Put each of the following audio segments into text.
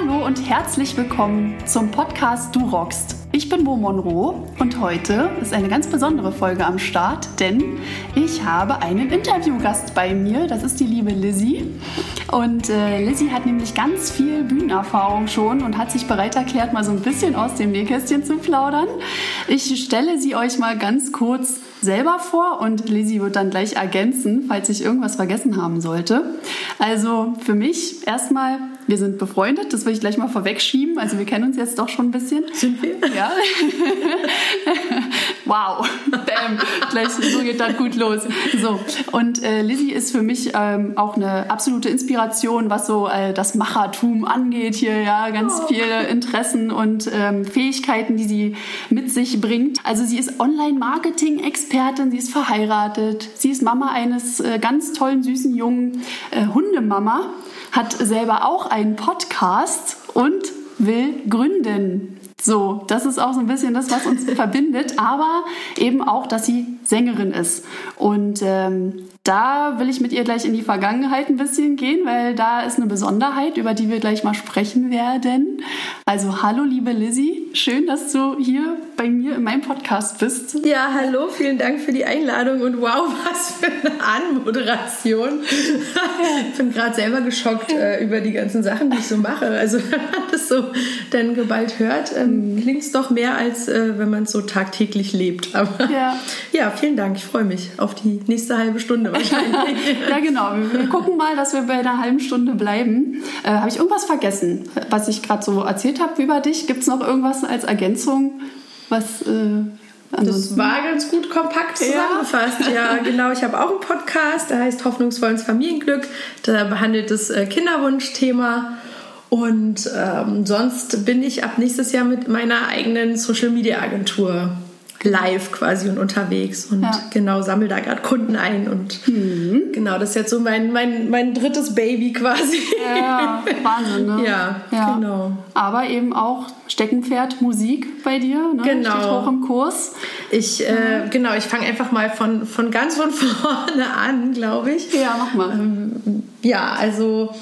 Hallo und herzlich willkommen zum Podcast Du rockst. Ich bin Mo Monroe und heute ist eine ganz besondere Folge am Start, denn ich habe einen Interviewgast bei mir. Das ist die liebe Lizzie. Und äh, Lizzie hat nämlich ganz viel Bühnenerfahrung schon und hat sich bereit erklärt, mal so ein bisschen aus dem Nähkästchen zu plaudern. Ich stelle sie euch mal ganz kurz selber vor und Lizzie wird dann gleich ergänzen, falls ich irgendwas vergessen haben sollte. Also für mich erstmal wir sind befreundet, das will ich gleich mal vorwegschieben. Also wir kennen uns jetzt doch schon ein bisschen. Sind wir? Ja. Wow. Bam. Gleich so geht das gut los. So. Und äh, Lizzie ist für mich ähm, auch eine absolute Inspiration, was so äh, das Machertum angeht hier. Ja, ganz oh. viele Interessen und ähm, Fähigkeiten, die sie mit sich bringt. Also sie ist Online-Marketing-Expertin, sie ist verheiratet, sie ist Mama eines äh, ganz tollen, süßen, jungen äh, Hundemama hat selber auch einen Podcast und will gründen. So, das ist auch so ein bisschen das, was uns verbindet, aber eben auch, dass sie Sängerin ist. Und ähm, da will ich mit ihr gleich in die Vergangenheit ein bisschen gehen, weil da ist eine Besonderheit, über die wir gleich mal sprechen werden. Also hallo liebe Lizzie, schön, dass du hier bei mir in meinem Podcast bist. Ja, hallo, vielen Dank für die Einladung und wow, was für eine Anmoderation. ich bin gerade selber geschockt äh, über die ganzen Sachen, die ich so mache. Also wenn man das so dann geballt hört, ähm, mhm. klingt es doch mehr, als äh, wenn man es so tagtäglich lebt. Aber ja. ja, vielen Dank, ich freue mich auf die nächste halbe Stunde ja, genau. Wir, wir, gucken mal, dass wir bei einer halben Stunde bleiben. Äh, habe ich irgendwas vergessen, was ich gerade so erzählt habe über dich? Gibt es noch irgendwas als Ergänzung, was... Äh, das war ganz gut kompakt zusammengefasst. Ja, ja genau. Ich habe auch einen Podcast, der heißt Hoffnungsvolles Familienglück. Da behandelt das äh, Kinderwunschthema. Und ähm, sonst bin ich ab nächstes Jahr mit meiner eigenen Social Media Agentur live quasi und unterwegs und ja. genau sammle da gerade Kunden ein und mhm. genau das ist jetzt so mein, mein, mein drittes Baby quasi. Ja, Wahnsinn, ne? Ja, ja, genau. Aber eben auch Steckenpferd Musik bei dir, ne? Genau. Steht hoch im Kurs. Ich, äh, genau, ich fange einfach mal von, von ganz von vorne an, glaube ich. Ja, mach mal. Ähm, ja, also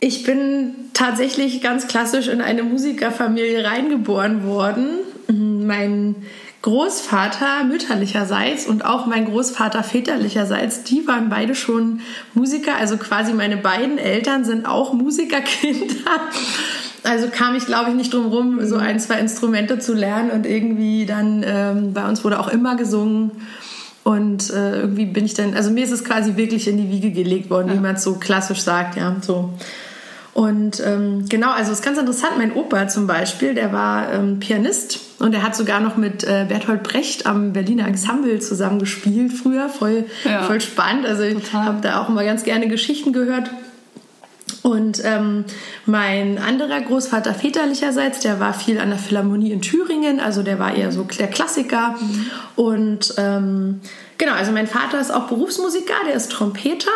ich bin tatsächlich ganz klassisch in eine Musikerfamilie reingeboren worden. Mein Großvater mütterlicherseits und auch mein Großvater väterlicherseits, die waren beide schon Musiker. Also quasi meine beiden Eltern sind auch Musikerkinder. Also kam ich, glaube ich, nicht drum rum, so ein, zwei Instrumente zu lernen und irgendwie dann, ähm, bei uns wurde auch immer gesungen. Und äh, irgendwie bin ich dann, also mir ist es quasi wirklich in die Wiege gelegt worden, ja. wie man es so klassisch sagt, ja, so. Und ähm, genau, also es ist ganz interessant. Mein Opa zum Beispiel, der war ähm, Pianist und er hat sogar noch mit äh, Bertolt Brecht am Berliner Ensemble zusammen gespielt früher. Voll, ja. voll spannend. Also Total. ich habe da auch immer ganz gerne Geschichten gehört. Und ähm, mein anderer Großvater väterlicherseits, der war viel an der Philharmonie in Thüringen, also der war eher so der Klassiker. Mhm. Und ähm, genau, also mein Vater ist auch Berufsmusiker, der ist Trompeter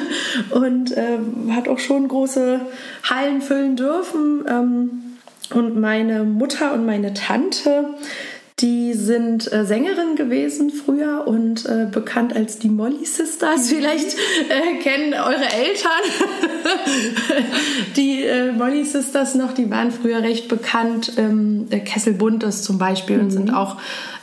und äh, hat auch schon große Hallen füllen dürfen. Und meine Mutter und meine Tante, die sind äh, Sängerin gewesen früher und äh, bekannt als die Molly Sisters. Mhm. Vielleicht äh, kennen eure Eltern die äh, Molly Sisters noch. Die waren früher recht bekannt. Ähm, Kessel Buntes zum Beispiel mhm. und sind auch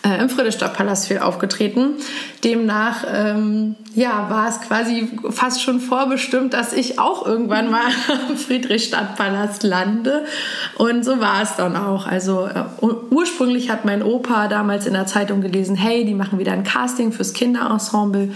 äh, im Friedrichstadtpalast viel aufgetreten. Demnach ähm, ja, war es quasi fast schon vorbestimmt, dass ich auch irgendwann mal am Friedrichstadtpalast lande. Und so war es dann auch. Also äh, ursprünglich hat mein Opa damals in der Zeitung gelesen, hey, die machen wieder ein Casting fürs Kinderensemble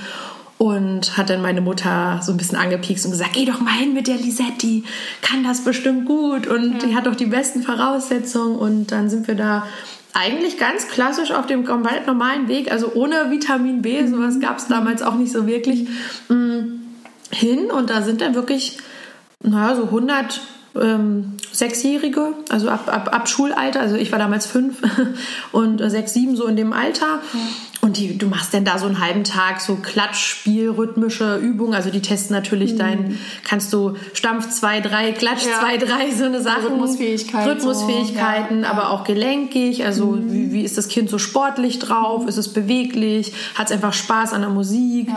und hat dann meine Mutter so ein bisschen angepiekst und gesagt, geh doch mal hin mit der Lisette, die kann das bestimmt gut und ja. die hat doch die besten Voraussetzungen und dann sind wir da eigentlich ganz klassisch auf dem komplett normalen Weg, also ohne Vitamin B, mhm. sowas gab es damals auch nicht so wirklich, mm, hin. Und da sind dann wirklich, naja, so 100 ähm, Sechsjährige, also ab, ab, ab Schulalter, also ich war damals fünf und sechs, sieben so in dem Alter. Und die, du machst dann da so einen halben Tag so Klatschspiel, rhythmische Übungen. Also die testen natürlich mhm. dein, kannst du Stampf 2, 3, Klatsch 2, 3, so eine Sache. Rhythmusfähigkeit. Rhythmusfähigkeiten, so. ja, aber auch gelenkig. Also mhm. wie, wie ist das Kind so sportlich drauf? Mhm. Ist es beweglich? Hat es einfach Spaß an der Musik?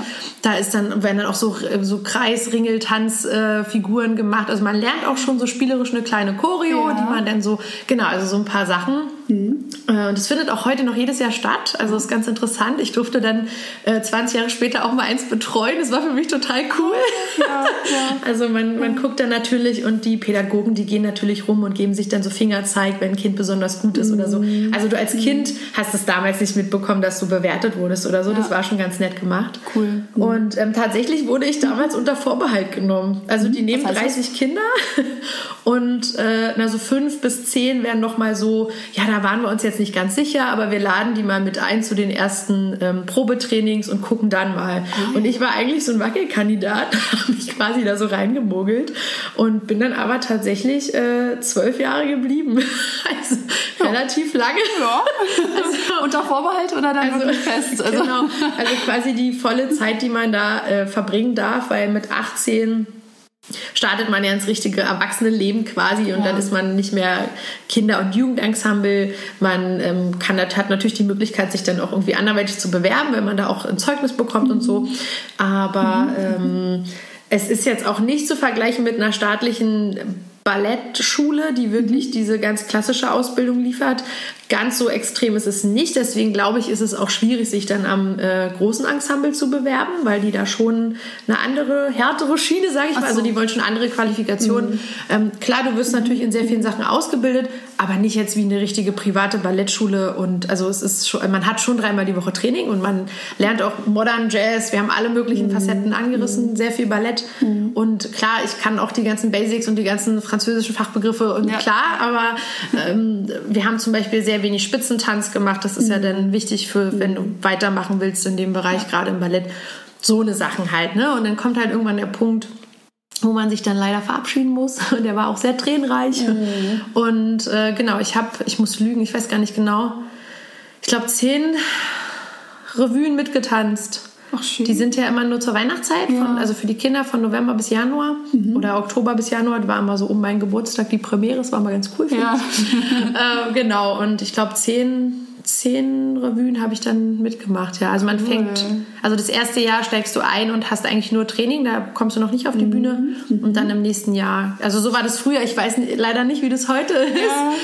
Da ist dann, werden dann auch so, so Kreisringeltanzfiguren äh, gemacht. Also man lernt auch schon so spielerisch eine kleine Choreo, die man dann so, genau, also so ein paar Sachen. Mhm. Äh, und es findet auch heute noch jedes Jahr statt. Also ist ganz interessant. Ich durfte dann äh, 20 Jahre später auch mal eins betreuen. Das war für mich total cool. Ja, ja. Also man, man guckt dann natürlich und die Pädagogen, die gehen natürlich rum und geben sich dann so Fingerzeig, wenn ein Kind besonders gut ist mhm. oder so. Mhm. Also du als Kind hast es damals nicht mitbekommen, dass du bewertet wurdest oder so. Ja. Das war schon ganz nett gemacht. Cool. Mhm. Und ähm, tatsächlich wurde ich damals unter Vorbehalt genommen. Also die nehmen 30 das? Kinder und äh, na, so fünf bis zehn werden noch mal so, ja, da waren wir uns jetzt nicht ganz sicher, aber wir laden die mal mit ein zu den ersten ähm, Probetrainings und gucken dann mal. Okay. Und ich war eigentlich so ein Wackelkandidat, habe mich quasi da so reingemogelt und bin dann aber tatsächlich äh, zwölf Jahre geblieben. also ja. relativ lange. Ja. Also, Unter Vorbehalt oder dann also, wirklich fest? Also. Genau, also quasi die volle Zeit, die man da äh, verbringen darf, weil mit 18 startet man ja ins richtige Erwachsenenleben quasi und ja. dann ist man nicht mehr Kinder- und Jugendensemble. Man ähm, kann, hat natürlich die Möglichkeit, sich dann auch irgendwie anderweitig zu bewerben, wenn man da auch ein Zeugnis bekommt und so. Aber ähm, es ist jetzt auch nicht zu vergleichen mit einer staatlichen Ballettschule, die wirklich diese ganz klassische Ausbildung liefert, Ganz so extrem ist es nicht. Deswegen glaube ich, ist es auch schwierig, sich dann am äh, großen Ensemble zu bewerben, weil die da schon eine andere, härtere Schiene, sage ich mal. Also so. Also die wollen schon andere Qualifikationen. Mhm. Ähm, klar, du wirst natürlich in sehr vielen Sachen ausgebildet, aber nicht jetzt wie eine richtige private Ballettschule. Und also es ist schon, man hat schon dreimal die Woche Training und man lernt auch Modern Jazz. Wir haben alle möglichen mhm. Facetten angerissen, mhm. sehr viel Ballett. Mhm. Und klar, ich kann auch die ganzen Basics und die ganzen französischen Fachbegriffe und ja. klar, aber ähm, wir haben zum Beispiel sehr sehr wenig Spitzentanz gemacht. Das ist mhm. ja dann wichtig für, wenn du weitermachen willst in dem Bereich, ja. gerade im Ballett. So eine Sachen halt, ne? Und dann kommt halt irgendwann der Punkt, wo man sich dann leider verabschieden muss. Und der war auch sehr tränenreich. Mhm. Und äh, genau, ich habe, ich muss lügen, ich weiß gar nicht genau, ich glaube zehn Revuen mitgetanzt. Ach, schön. Die sind ja immer nur zur Weihnachtszeit, ja. von, also für die Kinder von November bis Januar mhm. oder Oktober bis Januar. Das war immer so um meinen Geburtstag die Premiere, das war mal ganz cool. Ja. äh, genau, und ich glaube zehn zehn Revuen habe ich dann mitgemacht. Ja, also man fängt, also das erste Jahr steigst du ein und hast eigentlich nur Training, da kommst du noch nicht auf die mhm. Bühne und dann im nächsten Jahr. Also so war das früher. Ich weiß leider nicht, wie das heute ist.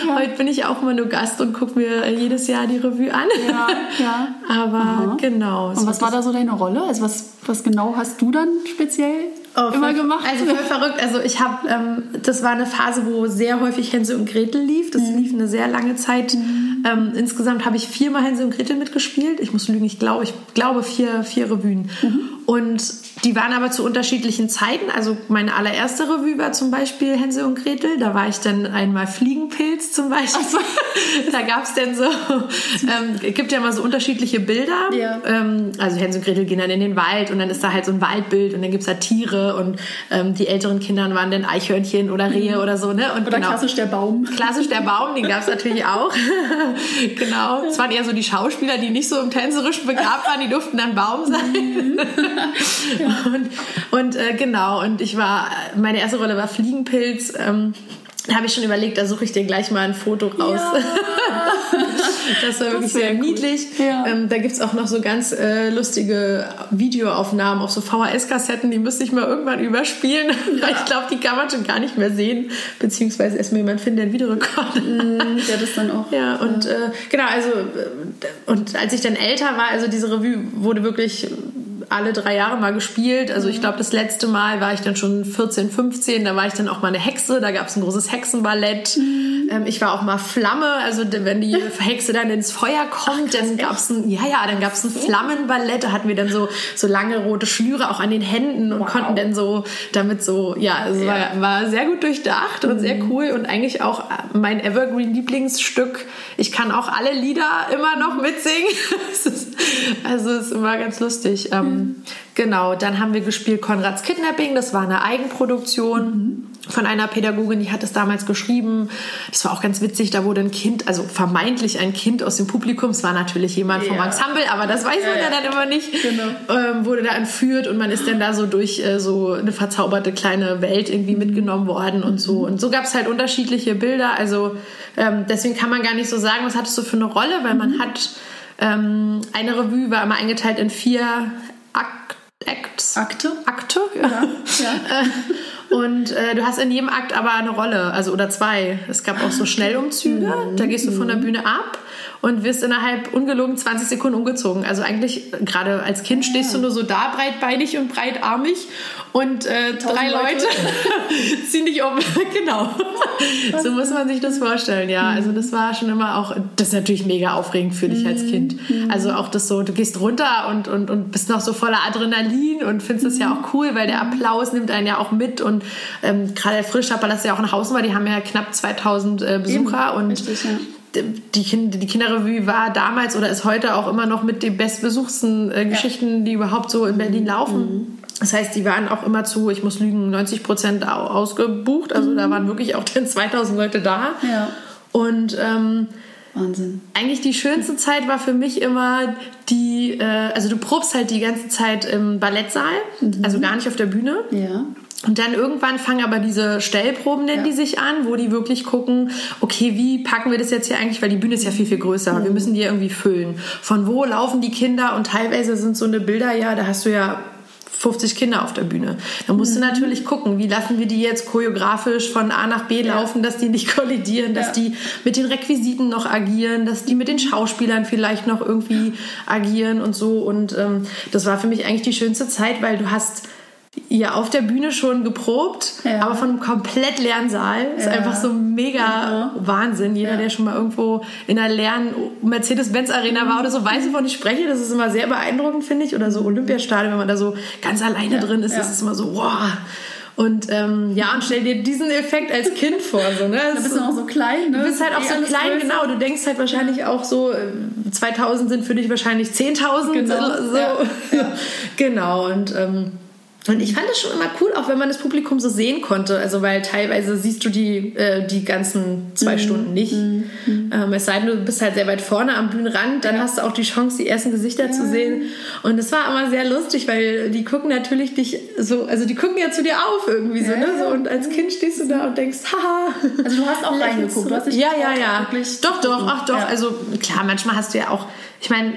Ja, Heute bin ich auch immer nur Gast und gucke mir jedes Jahr die Revue an. Ja, ja. Aber Aha. genau. Und was war da so deine Rolle? Also was, was genau hast du dann speziell? Oh, immer gemacht. Also voll verrückt. Also ich habe, ähm, das war eine Phase, wo sehr häufig Hänsel und Gretel lief. Das mhm. lief eine sehr lange Zeit. Mhm. Ähm, insgesamt habe ich viermal Hänsel und Gretel mitgespielt. Ich muss lügen, ich glaube, ich glaube vier, vier Revuen. Mhm. Und die waren aber zu unterschiedlichen Zeiten. Also meine allererste Revue war zum Beispiel Hänsel und Gretel. Da war ich dann einmal Fliegenpilz zum Beispiel. So. da gab es dann so, ähm, gibt ja mal so unterschiedliche Bilder. Ja. Ähm, also Hänsel und Gretel gehen dann in den Wald und dann ist da halt so ein Waldbild und dann gibt es da Tiere und ähm, die älteren Kinder waren dann Eichhörnchen oder Rehe mhm. oder so. Ne? Und oder genau, klassisch der Baum. Klassisch der Baum, den gab es natürlich auch. genau. Es waren eher so die Schauspieler, die nicht so im Tänzerischen begabt waren, die durften dann Baum sein. Mhm. Und, und äh, genau, und ich war, meine erste Rolle war Fliegenpilz. Ähm, da habe ich schon überlegt, da suche ich dir gleich mal ein Foto raus. Ja. das war wirklich das sehr cool. niedlich. Ja. Ähm, da gibt es auch noch so ganz äh, lustige Videoaufnahmen auf so VHS-Kassetten, die müsste ich mal irgendwann überspielen. Ja. ich glaube, die kann man schon gar nicht mehr sehen, beziehungsweise erstmal jemand finden, der einen Videorekorder mm, Der das dann auch. Ja, und äh, genau, also äh, und als ich dann älter war, also diese Revue wurde wirklich alle drei Jahre mal gespielt. Also ich mhm. glaube, das letzte Mal war ich dann schon 14, 15. Da war ich dann auch mal eine Hexe. Da gab es ein großes Hexenballett. Mhm. Ähm, ich war auch mal Flamme. Also wenn die Hexe dann ins Feuer kommt, Ach, dann gab es ein, ja, ja, dann gab es ein Flammenballett. Da hatten wir dann so, so lange rote Schnüre auch an den Händen und wow. konnten dann so damit so, ja, es ja. War, war sehr gut durchdacht und sehr mhm. cool und eigentlich auch mein Evergreen-Lieblingsstück. Ich kann auch alle Lieder immer noch mitsingen. also es ist immer ganz lustig. Ähm, Genau, dann haben wir gespielt Konrads Kidnapping, das war eine Eigenproduktion. Mhm. von einer Pädagogin, die hat es damals geschrieben. Das war auch ganz witzig, da wurde ein Kind, also vermeintlich ein Kind aus dem Publikum, es war natürlich jemand vom. Ensemble, aber das weiß man ja, dann immer nicht, Genau. ähm, wurde da entführt und man ist dann da so durch äh, so eine verzauberte kleine Welt irgendwie mitgenommen worden und so. Und so gab es halt unterschiedliche Bilder, also ähm, deswegen kann man gar nicht so sagen, was hattest du für eine Rolle, weil man hat, ähm, eine Revue war immer eingeteilt in vier Acts. Akte? Akte, ja. Äh, Und äh, du hast in jedem Akt aber eine Rolle, also oder zwei. Es gab auch so Schnellumzüge, da gehst du von der Bühne ab und wirst innerhalb ungelogen 20 Sekunden umgezogen. Also eigentlich, gerade als Kind stehst du nur so da, breitbeinig und breitarmig und äh, drei Leute, Leute. ziehen dich um. genau. so muss man sich das vorstellen, ja. Also das war schon immer auch, das ist natürlich mega aufregend für dich als Kind. Also auch das so, du gehst runter und, und, und bist noch so voller Adrenalin und findest es ja auch cool, weil der Applaus nimmt einen ja auch mit und ähm, gerade der Frischstadtpalast ist ja auch ein Hausnummer, die haben ja knapp 2000 äh, Besucher Eben, und richtig, ja. die, kind, die Kinderrevue war damals oder ist heute auch immer noch mit den bestbesuchsten äh, Geschichten, die überhaupt so in Berlin laufen. Das heißt, die waren auch immer zu, ich muss lügen, 90 Prozent ausgebucht. Also da waren wirklich auch dann 2000 Leute da. Ja. Und ähm, Wahnsinn. eigentlich die schönste Zeit war für mich immer die, äh, also du probst halt die ganze Zeit im Ballettsaal, also gar nicht auf der Bühne. Ja. Und dann irgendwann fangen aber diese Stellproben, nennen Ja. die sich an, wo die wirklich gucken, okay, wie packen wir das jetzt hier eigentlich, weil die Bühne ist ja viel, viel größer. Wir müssen die irgendwie füllen. Von wo laufen die Kinder? Und teilweise sind so eine Bilder, ja, da hast du ja 50 Kinder auf der Bühne. Da musst du natürlich gucken, wie lassen wir die jetzt choreografisch von A nach B laufen, dass die nicht kollidieren, dass Ja. die mit den Requisiten noch agieren, dass die mit den Schauspielern vielleicht noch irgendwie agieren und so. Und ähm, das war für mich eigentlich die schönste Zeit, weil du hast ja auf der Bühne schon geprobt, Ja. aber von einem komplett leeren Saal. Ist Ja. einfach so mega Wahnsinn. Jeder, Ja. der schon mal irgendwo in einer leeren Mercedes-Benz-Arena war oder so, weiß, wovon ich spreche. Das ist immer sehr beeindruckend, finde ich. Oder so Olympiastadion, wenn man da so ganz alleine drin ist, ja. das ist immer so, wow. Und ähm, ja, und stell dir diesen Effekt als Kind vor. So, ne? Da bist du noch so klein, ne? Du bist halt auch so klein, genau. Du denkst halt wahrscheinlich auch so, äh, 2000 sind für dich wahrscheinlich 10.000. Genau, So. ja, genau. Und, ähm, und ich fand das schon immer cool, auch wenn man das Publikum so sehen konnte. Also, weil teilweise siehst du die, äh, die ganzen Mhm. zwei Stunden nicht. Ähm, es sei denn, du bist halt sehr weit vorne am Bühnenrand, dann hast du auch die Chance, die ersten Gesichter zu sehen. Und es war immer sehr lustig, weil die gucken natürlich dich so, also die gucken ja zu dir auf irgendwie so, Ja, ne? So, ja. und als Kind stehst du da und denkst, haha. Also du hast auch reingeguckt, du hast dich ja, ja, ja. Doch, doch, ach doch. Ja. Also klar, manchmal hast du ja auch, ich meine,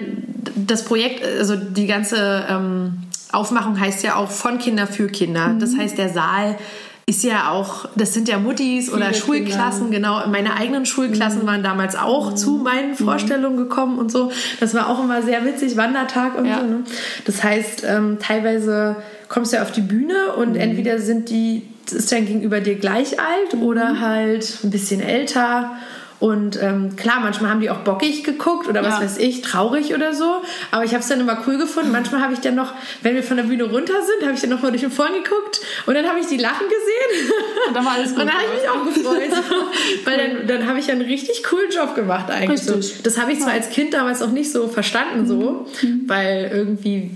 das Projekt, also die ganze ähm, Aufmachung heißt ja auch von Kinder für Kinder. Das Mhm. heißt, der Saal ist ja auch, das sind ja Muttis oder Viele Schulklassen, genau. Meine eigenen Schulklassen Mhm. waren damals auch zu meinen Vorstellungen gekommen und so. Das war auch immer sehr witzig, Wandertag und Ja. so. Ne? Das heißt, ähm, teilweise kommst du ja auf die Bühne und Mhm. entweder sind die, ist dein Gegenüber dir gleich alt Mhm. oder halt ein bisschen älter. Und ähm, klar, manchmal haben die auch bockig geguckt oder was Ja. weiß ich, traurig oder so. Aber ich habe es dann immer cool gefunden. Manchmal habe ich dann noch, wenn wir von der Bühne runter sind, habe ich dann noch mal durch den Vorn geguckt und dann habe ich die lachen gesehen. Und dann war alles gut. Und dann habe ich mich auch gefreut. Weil dann, dann habe ich ja einen richtig coolen Job gemacht eigentlich. So. Das habe ich zwar als Kind damals auch nicht so verstanden, so, weil irgendwie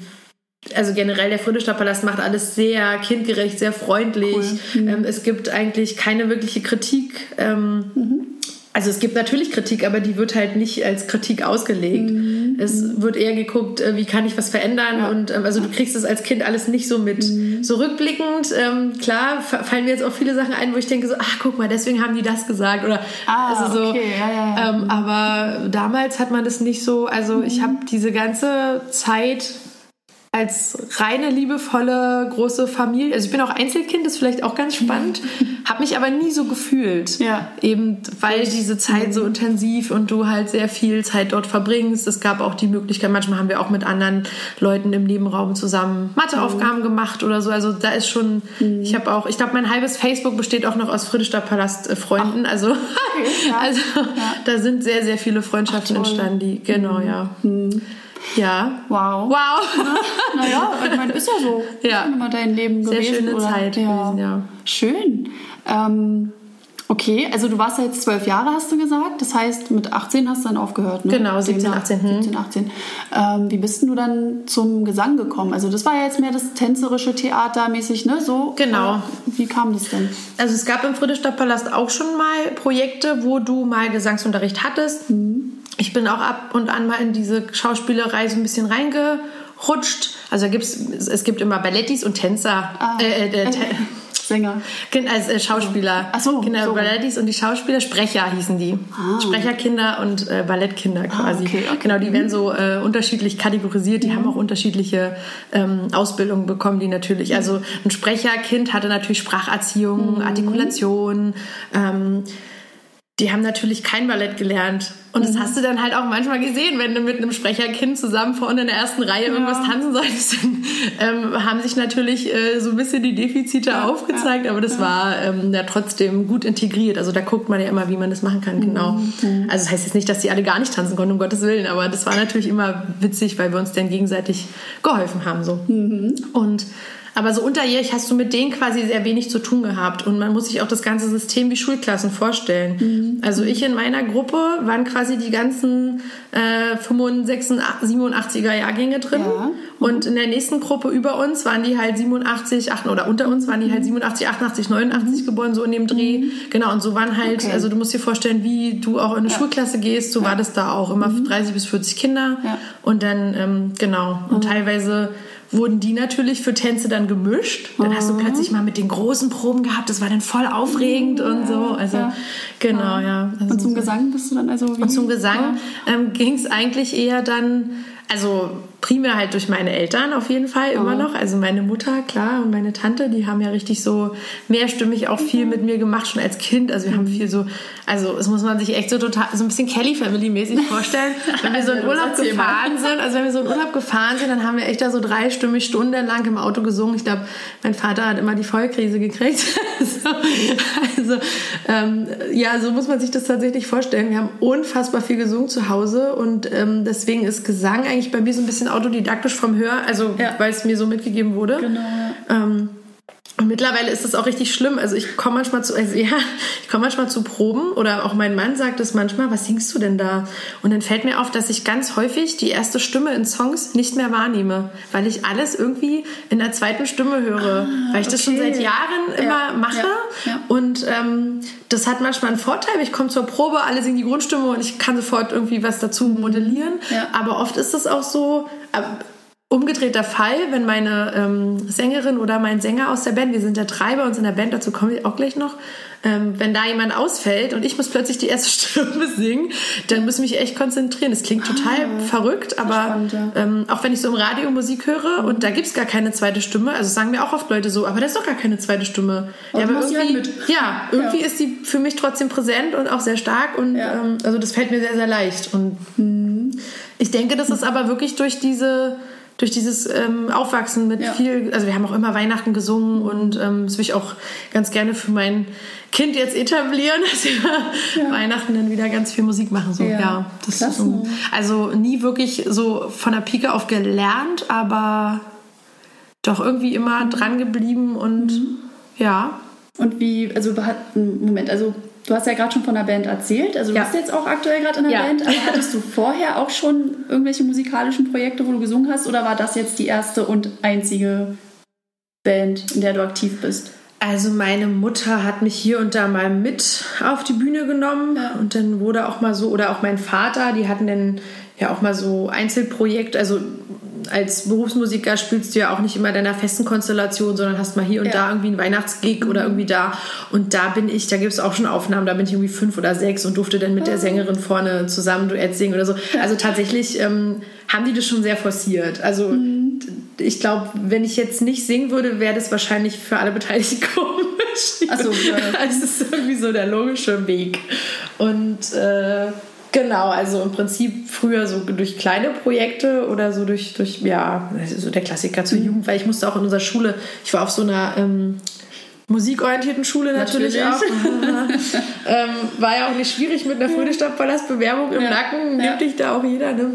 also generell der Friedrichstadtpalast macht alles sehr kindgerecht, sehr freundlich. Ähm, es gibt eigentlich keine wirkliche Kritik. Ähm, Also es gibt natürlich Kritik, aber die wird halt nicht als Kritik ausgelegt. Es wird eher geguckt, äh, wie kann ich was verändern und ähm, also du kriegst es als Kind alles nicht so mit. So rückblickend, ähm, klar, fa- fallen mir jetzt auch viele Sachen ein, wo ich denke so, ach guck mal, deswegen haben die das gesagt oder Ah, also so. okay, ja, ja, ja. Ähm, aber damals hat man das nicht so. Also ich habe diese ganze Zeit als reine liebevolle große Familie. Also ich bin auch Einzelkind, ist vielleicht auch ganz spannend. habe mich aber nie so gefühlt. Ja. Eben weil diese Zeit so intensiv und du halt sehr viel Zeit dort verbringst. Es gab auch die Möglichkeit, manchmal haben wir auch mit anderen Leuten im Nebenraum zusammen Matheaufgaben gemacht oder so. Also da ist schon, ich habe auch, ich glaube, mein halbes Facebook besteht auch noch aus Friedrichstadtpalast äh, Freunden. Also, ja. also da sind sehr, sehr viele Freundschaften Ach, entstanden, die, genau, ja. Ja. Wow. Wow. Naja, ich meine, ist ja so. Ja. Ist immer dein Leben Sehr gewesen. schöne oder? Zeit ja. gewesen, ja. Schön. Ähm, Okay, also du warst ja jetzt zwölf Jahre, hast du gesagt. Das heißt, mit 18 hast du dann aufgehört, ne? Genau, 17, Demnach- 18, hm. 17, 18. Ähm, wie bist denn du dann zum Gesang gekommen? Also das war ja jetzt mehr das tänzerische Theater mäßig, ne? So. Genau. Oder Wie kam das denn? Also es gab im Friedrichstadtpalast auch schon mal Projekte, wo du mal Gesangsunterricht hattest. Ich bin auch ab und an mal in diese Schauspielerei so ein bisschen reingerutscht. Also gibt's, es gibt immer Ballettis und Tänzer. Ah. Äh, äh, äh, Sänger. Kind- als äh, Schauspieler. Ach so, Kinder, so. Ballettis und die Schauspieler, Sprecher hießen die. Sprecherkinder und äh, Ballettkinder quasi. Ah, okay, okay. Genau, die werden so äh, unterschiedlich kategorisiert. Die haben auch unterschiedliche ähm, Ausbildungen bekommen, die natürlich. Also ein Sprecherkind hatte natürlich Spracherziehung, Mhm. Artikulation. Ähm, die haben natürlich kein Ballett gelernt. Und Mhm. das hast du dann halt auch manchmal gesehen, wenn du mit einem Sprecherkind zusammen vorne in der ersten Reihe irgendwas tanzen solltest. Dann ähm, haben sich natürlich äh, so ein bisschen die Defizite aufgezeigt, aber das war ähm, ja trotzdem gut integriert. Also da guckt man ja immer, wie man das machen kann, genau. Mhm. Also das heißt jetzt nicht, dass die alle gar nicht tanzen konnten, um Gottes Willen, aber das war natürlich immer witzig, weil wir uns dann gegenseitig geholfen haben. So. Mhm. Und aber so unterjährig hast du mit denen quasi sehr wenig zu tun gehabt. Und man muss sich auch das ganze System wie Schulklassen vorstellen. Mhm. Also ich in meiner Gruppe waren quasi die ganzen äh, 85, 87er Jahrgänge drin. Ja. Mhm. Und in der nächsten Gruppe über uns waren die halt 87, 8, oder unter uns waren die halt 87, 88, 89 geboren, so in dem Dreh. Genau, und so waren halt, Mhm. Okay. also du musst dir vorstellen, wie du auch in eine Schulklasse gehst, so war das da auch. Immer 30 bis 40 Kinder. Ja. Und dann, ähm, genau, und teilweise wurden die natürlich für Tänze dann gemischt. Dann hast du plötzlich mal mit den großen Proben gehabt, das war dann voll aufregend und so. Also ja. genau, ja. Also Und zum so- Gesang bist du dann also wie? und zum Gesang ähm, ging es eigentlich eher dann, also primär halt durch meine Eltern auf jeden Fall immer noch. Also meine Mutter, klar, und meine Tante, die haben ja richtig so mehrstimmig auch viel mit mir gemacht, schon als Kind. Also wir haben viel so, also es muss man sich echt so total, so ein bisschen Kelly Family mäßig vorstellen. Wenn wir so in Urlaub gefahren sind, also wenn wir so in Urlaub gefahren sind, dann haben wir echt da so dreistimmig stundenlang im Auto gesungen. Ich glaube, mein Vater hat immer die Vollkrise gekriegt. so, also ähm, ja, so muss man sich das tatsächlich vorstellen. Wir haben unfassbar viel gesungen zu Hause und ähm, deswegen ist Gesang eigentlich bei mir so ein bisschen autodidaktisch vom Hör, also Ja. weil es mir so mitgegeben wurde. Genau. Ähm, und mittlerweile ist das auch richtig schlimm. Also ich komme manchmal zu, also ja, ich komme manchmal zu Proben oder auch mein Mann sagt es manchmal, was singst du denn da? Und dann fällt mir auf, dass ich ganz häufig die erste Stimme in Songs nicht mehr wahrnehme, weil ich alles irgendwie in der zweiten Stimme höre, weil ich das schon Ah, seit Jahren immer Ja, mache. ja, ja. Und ähm, das hat manchmal einen Vorteil. Ich komme zur Probe, alle singen die Grundstimme und ich kann sofort irgendwie was dazu modellieren. Aber oft ist es auch so, umgedrehter Fall, wenn meine ähm, Sängerin oder mein Sänger aus der Band, wir sind ja drei bei uns in der Band, dazu komme ich auch gleich noch, ähm, wenn da jemand ausfällt und ich muss plötzlich die erste Stimme singen, dann muss ich mich echt konzentrieren. Das klingt total verrückt, aber spannend, ja. ähm, auch wenn ich so im Radio Musik höre und da gibt's gar keine zweite Stimme, also sagen mir auch oft Leute so, aber da ist doch gar keine zweite Stimme. Aber ja, aber irgendwie, halt ja, irgendwie Ja. ist die für mich trotzdem präsent und auch sehr stark und Ja. ähm, also das fällt mir sehr, sehr leicht. Und ich denke, das ist aber wirklich durch diese durch dieses ähm, Aufwachsen mit Ja. viel, also wir haben auch immer Weihnachten gesungen und ähm, das will ich auch ganz gerne für mein Kind jetzt etablieren, dass wir Weihnachten dann wieder ganz viel Musik machen. So, Ja. ja, das ist so, also nie wirklich so von der Pike auf gelernt, aber doch irgendwie immer dran geblieben und ja. Und wie, also hat- Moment, also du hast ja gerade schon von der Band erzählt, also du Ja. bist jetzt auch aktuell gerade in der Ja. Band, aber hattest du vorher auch schon irgendwelche musikalischen Projekte, wo du gesungen hast, oder war das jetzt die erste und einzige Band, in der du aktiv bist? Also meine Mutter hat mich hier und da mal mit auf die Bühne genommen Ja. und dann wurde auch mal so, oder auch mein Vater, die hatten dann ja auch mal so Einzelprojekte, also als Berufsmusiker spielst du ja auch nicht immer in deiner festen Konstellation, sondern hast mal hier und Ja. da irgendwie einen Weihnachtsgig oder irgendwie da. Und da bin ich, da gibt es auch schon Aufnahmen, da bin ich irgendwie fünf oder sechs und durfte dann mit der Sängerin vorne zusammen Duett singen oder so. Also tatsächlich ähm, haben die das schon sehr forciert. Also ich glaube, wenn ich jetzt nicht singen würde, wäre das wahrscheinlich für alle Beteiligten komisch. Ach so, ja. Also es ist irgendwie so der logische Weg. Und äh, genau, also im Prinzip früher so durch kleine Projekte oder so durch, durch ja, so der Klassiker zur Jugend, weil ich musste auch in unserer Schule, ich war auf so einer ähm, musikorientierten Schule natürlich, Natürlich. auch. ähm, war ja auch nicht schwierig mit einer Friedrichstadtpalast-Bewerbung im Ja. Nacken, Ja. nimmt dich da auch jeder. Ne?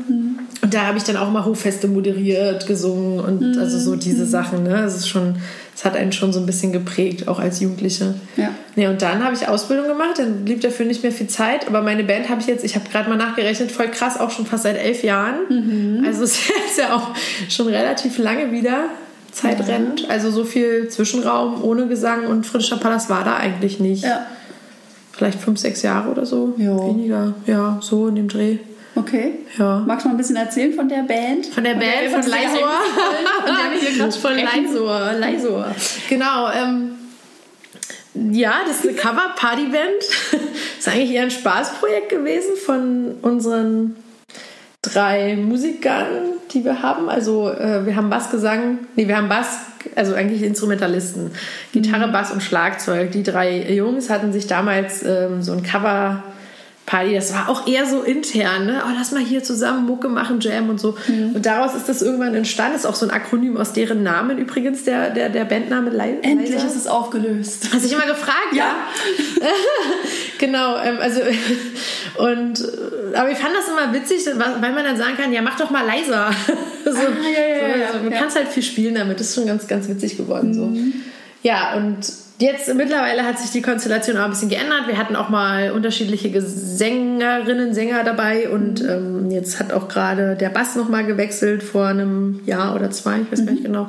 Und da habe ich dann auch mal Hochfeste moderiert, gesungen und Mhm. also so diese Sachen. Ne? Es ist schon, es hat einen schon so ein bisschen geprägt, auch als Jugendliche. Ja. Nee, und dann habe ich Ausbildung gemacht, dann blieb dafür nicht mehr viel Zeit. Aber meine Band habe ich jetzt, ich habe gerade mal nachgerechnet, voll krass, auch schon fast seit elf Jahren. Mhm. Also es ist ja auch schon relativ lange wieder. Zeit Ja. rennt. Also so viel Zwischenraum ohne Gesang und Friedrichster Palast war da eigentlich nicht. Ja. Vielleicht fünf, sechs Jahre oder so. Ja. Weniger. Ja, so in dem Dreh. Okay. Ja. Magst du mal ein bisschen erzählen von der Band? Von der Band, von. Von gerade von sprechen. Leisor. Leisor. Genau. Ähm, ja, das ist eine Cover-Party-Band. ist eigentlich eher ein Spaßprojekt gewesen von unseren drei Musikern, die wir haben. Also äh, wir haben Bassgesang, nee, wir haben Bass, also eigentlich Instrumentalisten. Gitarre, Bass und Schlagzeug. Die drei Jungs hatten sich damals ähm, so ein Cover Party, das war auch eher so intern, ne? Oh, lass mal hier zusammen Mucke machen, Jam und so. Und daraus ist das irgendwann entstanden. Ist auch so ein Akronym aus deren Namen übrigens, der, der, der Bandname Lei- Endlich Leiser. ist es aufgelöst. Hast du dich immer gefragt, ja? genau, ähm, also und aber ich fand das immer witzig, weil man dann sagen kann, ja, mach doch mal leiser. so, ja, ja, ja, so, also, man kann halt viel spielen damit, das ist schon ganz, ganz witzig geworden. So. Ja, und jetzt mittlerweile hat sich die Konstellation auch ein bisschen geändert. Wir hatten auch mal unterschiedliche Sängerinnen, Sänger dabei und ähm, jetzt hat auch gerade der Bass nochmal gewechselt vor einem Jahr oder zwei, ich weiß gar nicht genau.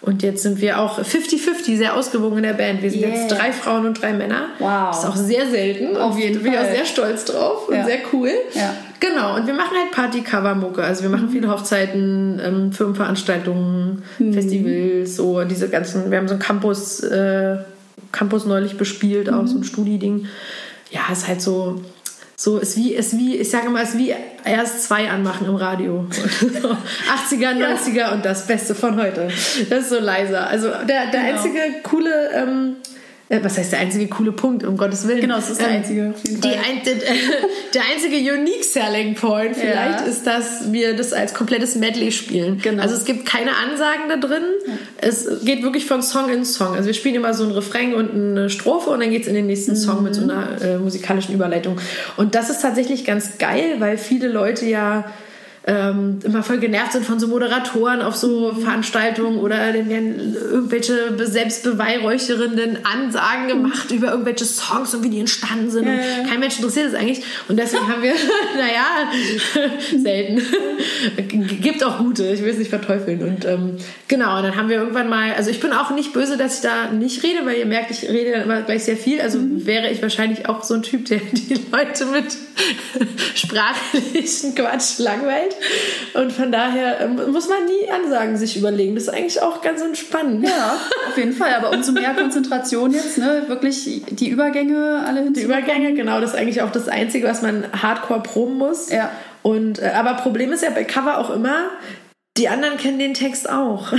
Und jetzt sind wir auch 50-50, sehr ausgewogen in der Band. Wir sind Yeah. jetzt drei Frauen und drei Männer. Wow. Das ist auch sehr selten. Auf jeden da bin ich auch Fall. sehr stolz drauf und Ja. sehr cool. Ja. Genau, und wir machen halt Party-Cover-Mucke. Also wir machen viele Hochzeiten, ähm, Firmenveranstaltungen, Mhm. Festivals, so diese ganzen, wir haben so einen Campus, äh, Campus neulich bespielt, auch Mhm. so ein Studi-Ding. Ja, ist halt so, so ist wie, ist wie, ich sage mal, ist wie erst zwei anmachen im Radio. 80er, 90er und das Beste von heute. Das ist so leiser. Also der, der Genau. einzige coole, ähm, äh, was heißt der einzige coole Punkt, um Gottes Willen? Genau, das ist der Ähm, einzige. Die ein, der, der einzige Unique Selling Point vielleicht Ja. ist, dass wir das als komplettes Medley spielen. Genau. Also es gibt keine Ansagen da drin. Es geht wirklich von Song in Song. Also wir spielen immer so ein Refrain und eine Strophe und dann geht es in den nächsten Song mit so Mhm. einer äh, musikalischen Überleitung. Und das ist tatsächlich ganz geil, weil viele Leute ja ähm, immer voll genervt sind von so Moderatoren auf so Mhm. Veranstaltungen oder dann werden irgendwelche be- selbstbeweihräuchernden Ansagen gemacht über irgendwelche Songs und wie die entstanden sind. Ja. kein Mensch interessiert es eigentlich. Und deswegen haben wir, naja, selten. G- Gibt auch gute, ich will es nicht verteufeln. Und ähm, genau, und dann haben wir irgendwann mal, also ich bin auch nicht böse, dass ich da nicht rede, weil ihr merkt, ich rede dann immer gleich sehr viel. Also Mhm. wäre ich wahrscheinlich auch so ein Typ, der die Leute mit sprachlichen Quatsch langweilt. Und von daher ähm, muss man nie Ansagen sich überlegen. Das ist eigentlich auch ganz entspannend. Ja, auf jeden Fall. Aber umso mehr Konzentration jetzt, ne? Wirklich die Übergänge alle Die Übergänge, genau, das ist eigentlich auch das Einzige, was man hardcore proben muss. Ja. Und, äh, aber Problem ist ja bei Cover auch immer, die anderen kennen den Text auch.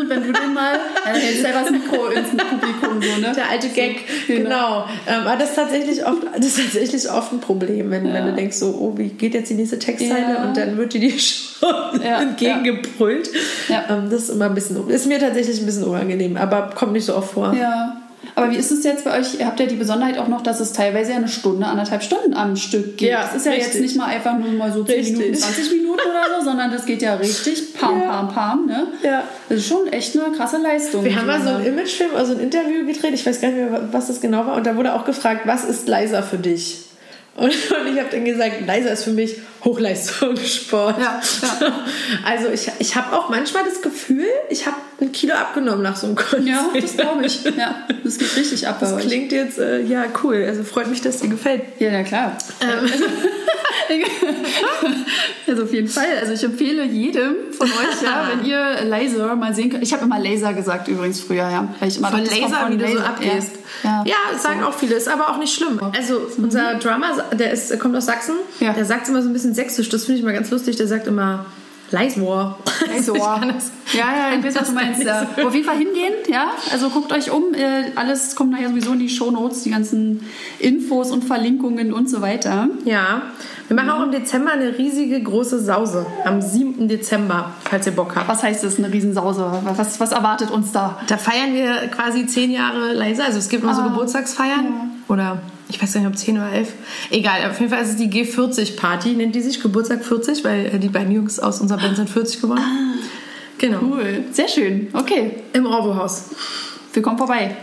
Und wenn du den mal, ja, dann hältst ja das Mikro ins Publikum so, ne? Der alte Gag, Genau. genau. Ähm, aber das ist tatsächlich oft, das ist tatsächlich oft ein Problem, wenn, wenn du denkst so, oh, wie geht jetzt die nächste Textzeile Ja. und dann wird dir die schon Ja, entgegengebrüllt. Ja. Ähm, das ist immer ein bisschen, ist mir tatsächlich ein bisschen unangenehm, aber kommt nicht so oft vor. Ja. Aber wie ist es jetzt bei euch? Ihr habt ja die Besonderheit auch noch, dass es teilweise ja eine Stunde, anderthalb Stunden am Stück geht. Ja, das ist ja richtig. jetzt nicht mal einfach nur mal so 10 Richtig. Minuten, 20 Minuten oder so, sondern das geht ja richtig pam, Ja. pam, pam. Ne? Ja. Das ist schon echt eine krasse Leistung. Wir haben mal so ein einen Imagefilm, also ein Interview gedreht, ich weiß gar nicht mehr, was das genau war, und da wurde auch gefragt, was ist leiser für dich? Und, und ich habe dann gesagt, leiser ist für mich Hochleistungssport. Ja, ja. Also ich, ich habe auch manchmal das Gefühl, ich habe ein Kilo abgenommen nach so einem Konzert. Ja, das glaube ich. Ja, das geht richtig ab bei Das euch. klingt jetzt, äh, ja, cool. Also freut mich, dass dir gefällt. Ja, na klar. Ähm, Also auf jeden Fall. Also ich empfehle jedem von euch, ja, wenn ihr Laser mal sehen könnt. Ich habe immer Laser gesagt übrigens früher, ja. Weil ich immer von Laser, von wie du so Laser. abgehst. Ja. Ja, sagen auch viele, ist aber auch nicht schlimm. Also unser Drummer, der ist, kommt aus Sachsen, Ja. der sagt immer so ein bisschen sächsisch, das finde ich mal ganz lustig, der sagt immer Leiswar. Das- ja, ja, ich weiß, was du meinst. Ja. Auf jeden Fall hingehen, ja. Also guckt euch um. Äh, alles kommt nachher sowieso in die Shownotes, die ganzen Infos und Verlinkungen und so weiter. Ja, wir machen auch im Dezember eine riesige große Sause. Am 7. Dezember, falls ihr Bock habt. Was heißt das, eine Riesensause? Was, was erwartet uns da? Da feiern wir quasi zehn Jahre leiser. Also es gibt immer so Ah. Geburtstagsfeiern. Oder ich weiß nicht, ob 10 oder 11. Egal, auf jeden Fall ist es die G40-Party, nennt die sich Geburtstag 40, weil äh, die beiden Jungs aus unserer Band sind 40 geworden. Genau. Cool. Sehr schön. Okay. Im Orwo-Haus. Wir kommen vorbei.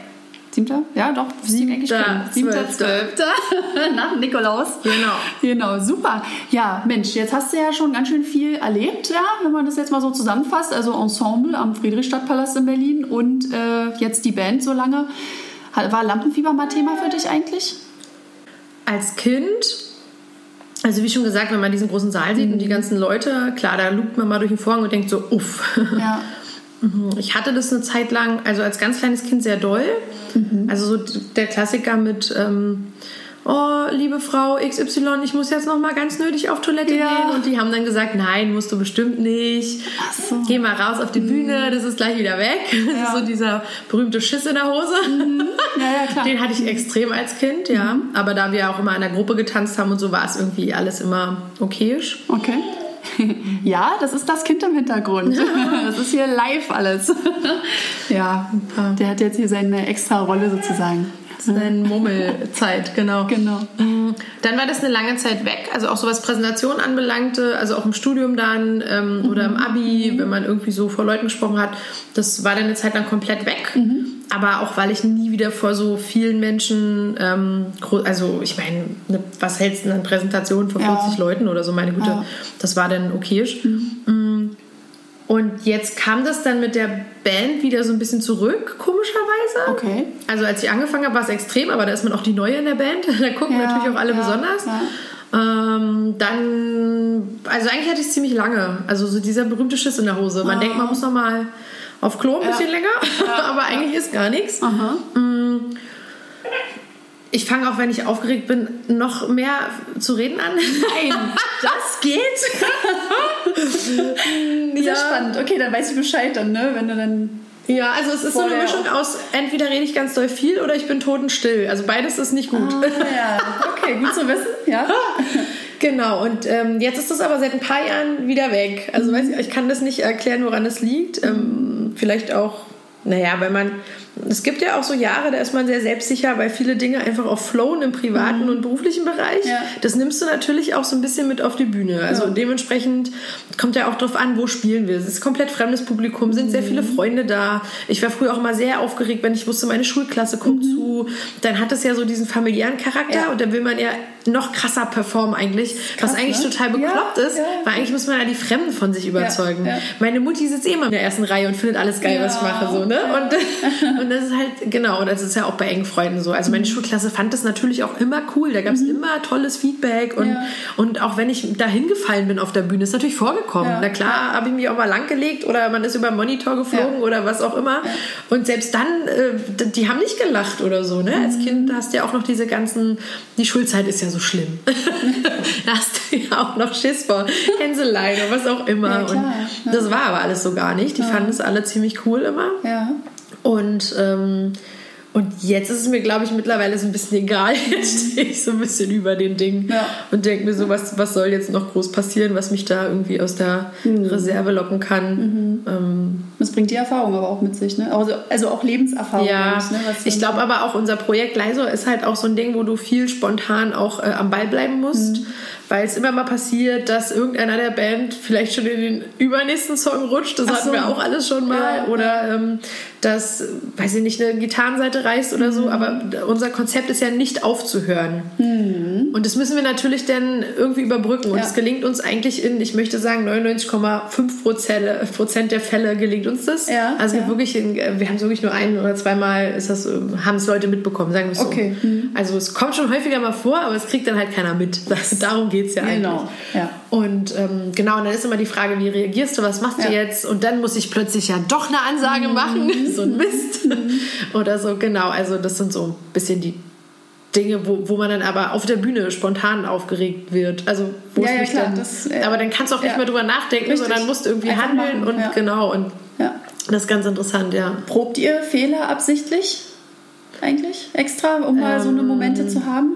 Siebter? Ja, doch. Siebter, Siebter, zwölfter. Nach Nikolaus. Genau. Genau, super. Ja, Mensch, jetzt hast du ja schon ganz schön viel erlebt, ja, wenn man das jetzt mal so zusammenfasst. Also Ensemble am Friedrichstadtpalast in Berlin und äh, jetzt die Band so lange. War Lampenfieber mal Thema für dich eigentlich? Als Kind also wie schon gesagt, wenn man diesen großen Saal sieht mhm. und die ganzen Leute, klar, da lugt man mal durch den Vorhang und denkt so, uff. Ja. Mhm. Ich hatte das eine Zeit lang, also als ganz kleines Kind sehr doll. Mhm. Also so der Klassiker mit, ähm, oh, liebe Frau XY, ich muss jetzt noch mal ganz nötig auf Toilette ja. gehen. Und die haben dann gesagt, nein, musst du bestimmt nicht. So. Geh mal raus auf die Bühne, das ist gleich wieder weg. Ja. so dieser berühmte Schiss in der Hose. Mhm. Ja, ja, klar. Den hatte ich extrem als Kind, ja. Mhm. Aber da wir auch immer in der Gruppe getanzt haben und so, war es irgendwie alles immer okayisch. Okay. Ja, das ist das Kind im Hintergrund. Das ist hier live alles. Ja, der hat jetzt hier seine extra Rolle sozusagen. Seine Mummelzeit, genau. Genau. Mm, dann war das eine lange Zeit weg, also auch so was Präsentation anbelangte, also auch im Studium dann ähm, mhm. oder im Abi, wenn man irgendwie so vor Leuten gesprochen hat. Das war dann eine Zeit lang komplett weg. Mhm. Aber auch weil ich nie wieder vor so vielen Menschen, ähm, also ich meine, ne, was hältst du denn an Präsentationen vor 40 ja. Leuten oder so, meine Güte, ja. das war dann okayisch. Mhm. Und jetzt kam das dann mit der Band wieder so ein bisschen zurück, komischerweise. Okay. Also als ich angefangen habe, war es extrem, aber da ist man auch die Neue in der Band. Da gucken ja, natürlich auch alle ja, besonders. Ja. Ähm, dann, also eigentlich hatte ich es ziemlich lange. Also so dieser berühmte Schiss in der Hose. Man oh. denkt, man muss noch mal auf Klo ein bisschen länger, aber eigentlich ist gar nichts. Aha. Mm ich fange auch, wenn ich aufgeregt bin, noch mehr zu reden an. Nein, das geht. ja. Sehr spannend. Okay, dann weiß ich Bescheid dann, ne? Wenn du dann. Ja, also es ist so eine Mischung aus, entweder rede ich ganz doll viel oder ich bin totenstill. Also beides ist nicht gut. Ah, ja, okay, gut zu wissen. Ja. Genau, und ähm, jetzt ist das aber seit ein paar Jahren wieder weg. Also mhm. weiß ich, ich kann das nicht erklären, woran es liegt. Ähm, vielleicht auch, naja, weil man es gibt ja auch so Jahre, da ist man sehr selbstsicher, weil viele Dinge einfach auch flowen im privaten mhm. und beruflichen Bereich. Ja. Das nimmst du natürlich auch so ein bisschen mit auf die Bühne. Also ja. dementsprechend kommt ja auch drauf an, wo spielen wir. Es ist komplett fremdes Publikum, sind mhm. sehr viele Freunde da. Ich war früher auch immer sehr aufgeregt, wenn ich wusste, meine Schulklasse guckt mhm. zu. Dann hat es ja so diesen familiären Charakter ja. und dann will man ja noch krasser performen eigentlich, Krass, was eigentlich ne? total bekloppt ist, weil eigentlich muss man ja die Fremden von sich überzeugen. Meine Mutti sitzt eh immer in der ersten Reihe und findet alles geil, was ich mache. So, ne? und, und das ist halt, genau, und das ist ja auch bei engen Freunden so. Also meine mhm. Schulklasse fand das natürlich auch immer cool. Da gab es mhm. immer tolles Feedback und, ja. und auch wenn ich da hingefallen bin auf der Bühne, ist natürlich vorgekommen. Ja. Na klar, habe ich mich auch mal langgelegt oder man ist über den Monitor geflogen ja. oder was auch immer. Und selbst dann, äh, die haben nicht gelacht oder so. Ne? Als mhm. Kind hast du ja auch noch diese ganzen, die Schulzeit ist ja so schlimm. da hast du ja auch noch Schiss vor Hänseleien oder was auch immer. und das war aber alles so gar nicht. Die fanden es alle ziemlich cool immer. Ja. Und, ähm, und jetzt ist es mir, glaube ich, mittlerweile so ein bisschen egal. Jetzt stehe ich so ein bisschen über den Ding ja. und denke mir so, was, was soll jetzt noch groß passieren, was mich da irgendwie aus der mhm. Reserve locken kann. Mhm. Ähm, das bringt die Erfahrung aber auch mit sich, ne? Also, also auch Lebenserfahrung. Ja, ne? ich glaube aber auch unser Projekt Leisor ist halt auch so ein Ding, wo du viel spontan auch äh, am Ball bleiben musst. Mhm weil es immer mal passiert, dass irgendeiner der Band vielleicht schon in den übernächsten Song rutscht. Das Ach hatten so. wir auch alles schon mal. Ja. Oder ähm, dass, weiß ich nicht, eine Gitarrenseite reißt oder mhm. so. Aber unser Konzept ist ja nicht aufzuhören. Mhm. Und das müssen wir natürlich dann irgendwie überbrücken. Und es ja. gelingt uns eigentlich in, ich möchte sagen, 99,5 Prozent der Fälle gelingt uns das. Ja. Also ja. wirklich, in, wir haben es wirklich nur ein oder zweimal, ist das, haben es Leute mitbekommen, sagen wir es so. Okay. Mhm. Also es kommt schon häufiger mal vor, aber es kriegt dann halt keiner mit. Das, darum geht es ja genau. eigentlich. Ja. Und ähm, genau, und dann ist immer die Frage, wie reagierst du, was machst du jetzt? Und dann muss ich plötzlich ja doch eine Ansage mhm. machen. so ein Mist. Mhm. Oder so, genau. Also das sind so ein bisschen die Dinge, wo, wo man dann aber auf der Bühne spontan aufgeregt wird. Also wo ja, ja, klar, dann, das, äh, aber dann kannst du auch nicht mehr drüber nachdenken, Richtig. sondern musst irgendwie Einfach handeln machen, und ja. genau und ja. das ist ganz interessant, ja. Probt ihr Fehler absichtlich eigentlich extra, um ähm, mal so eine Momente zu haben?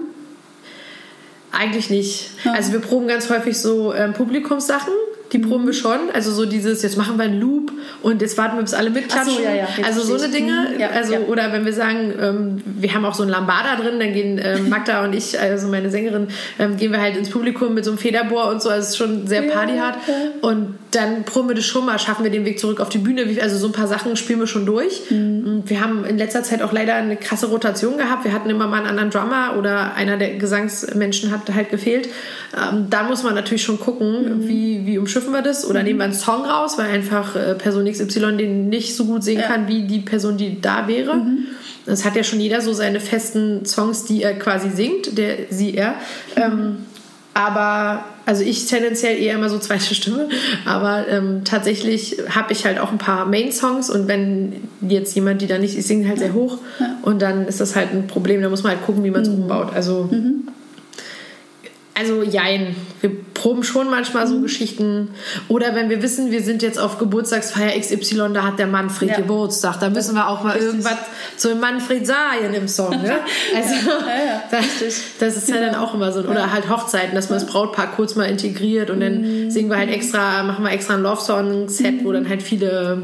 Eigentlich nicht. Ja. Also wir proben ganz häufig so ähm, Publikumssachen. Die proben wir schon. Also so dieses, jetzt machen wir einen Loop und jetzt warten wir, bis alle mitklatschen. So, ja, ja, also so eine Dinge. Mhm. Ja, also, Oder wenn wir sagen, ähm, wir haben auch so einen Lambada drin, dann gehen ähm, Magda und ich, also meine Sängerin, ähm, gehen wir halt ins Publikum mit so einem Federbohr und so. Also es ist schon sehr partyhart. Und dann proben wir das schon mal, schaffen wir den Weg zurück auf die Bühne. Also so ein paar Sachen spielen wir schon durch. Mhm. Wir haben in letzter Zeit auch leider eine krasse Rotation gehabt. Wir hatten immer mal einen anderen Drummer oder einer der Gesangsmenschen hat halt gefehlt. Ähm, da muss man natürlich schon gucken, mhm. wie, wie umschiffen wir das. Oder mhm. nehmen wir einen Song raus, weil einfach äh, Person XY den nicht so gut singen ja. kann wie die Person, die da wäre. Mhm. Es hat ja schon jeder so seine festen Songs, die er quasi singt, der, sie, er. Ähm, aber, also ich tendenziell eher immer so zweite Stimme, aber ähm, tatsächlich habe ich halt auch ein paar Main-Songs und wenn jetzt jemand, die da nicht, ich singe halt sehr hoch ja. und dann ist das halt ein Problem, da muss man halt gucken, wie man es mhm. umbaut. Also mhm. Also jein. Wir proben schon manchmal so mhm. Geschichten. Oder wenn wir wissen, wir sind jetzt auf Geburtstagsfeier XY, da hat der Manfred ja. Geburtstag. Da müssen wir auch mal irgendwas zu Manfred sagen im Song. Ne? Also ja, ja, das, ist ja dann auch immer so. Oder halt Hochzeiten, dass man das Brautpaar kurz mal integriert und dann mhm. singen wir halt extra, machen wir extra ein Love-Song-Set, wo dann halt viele,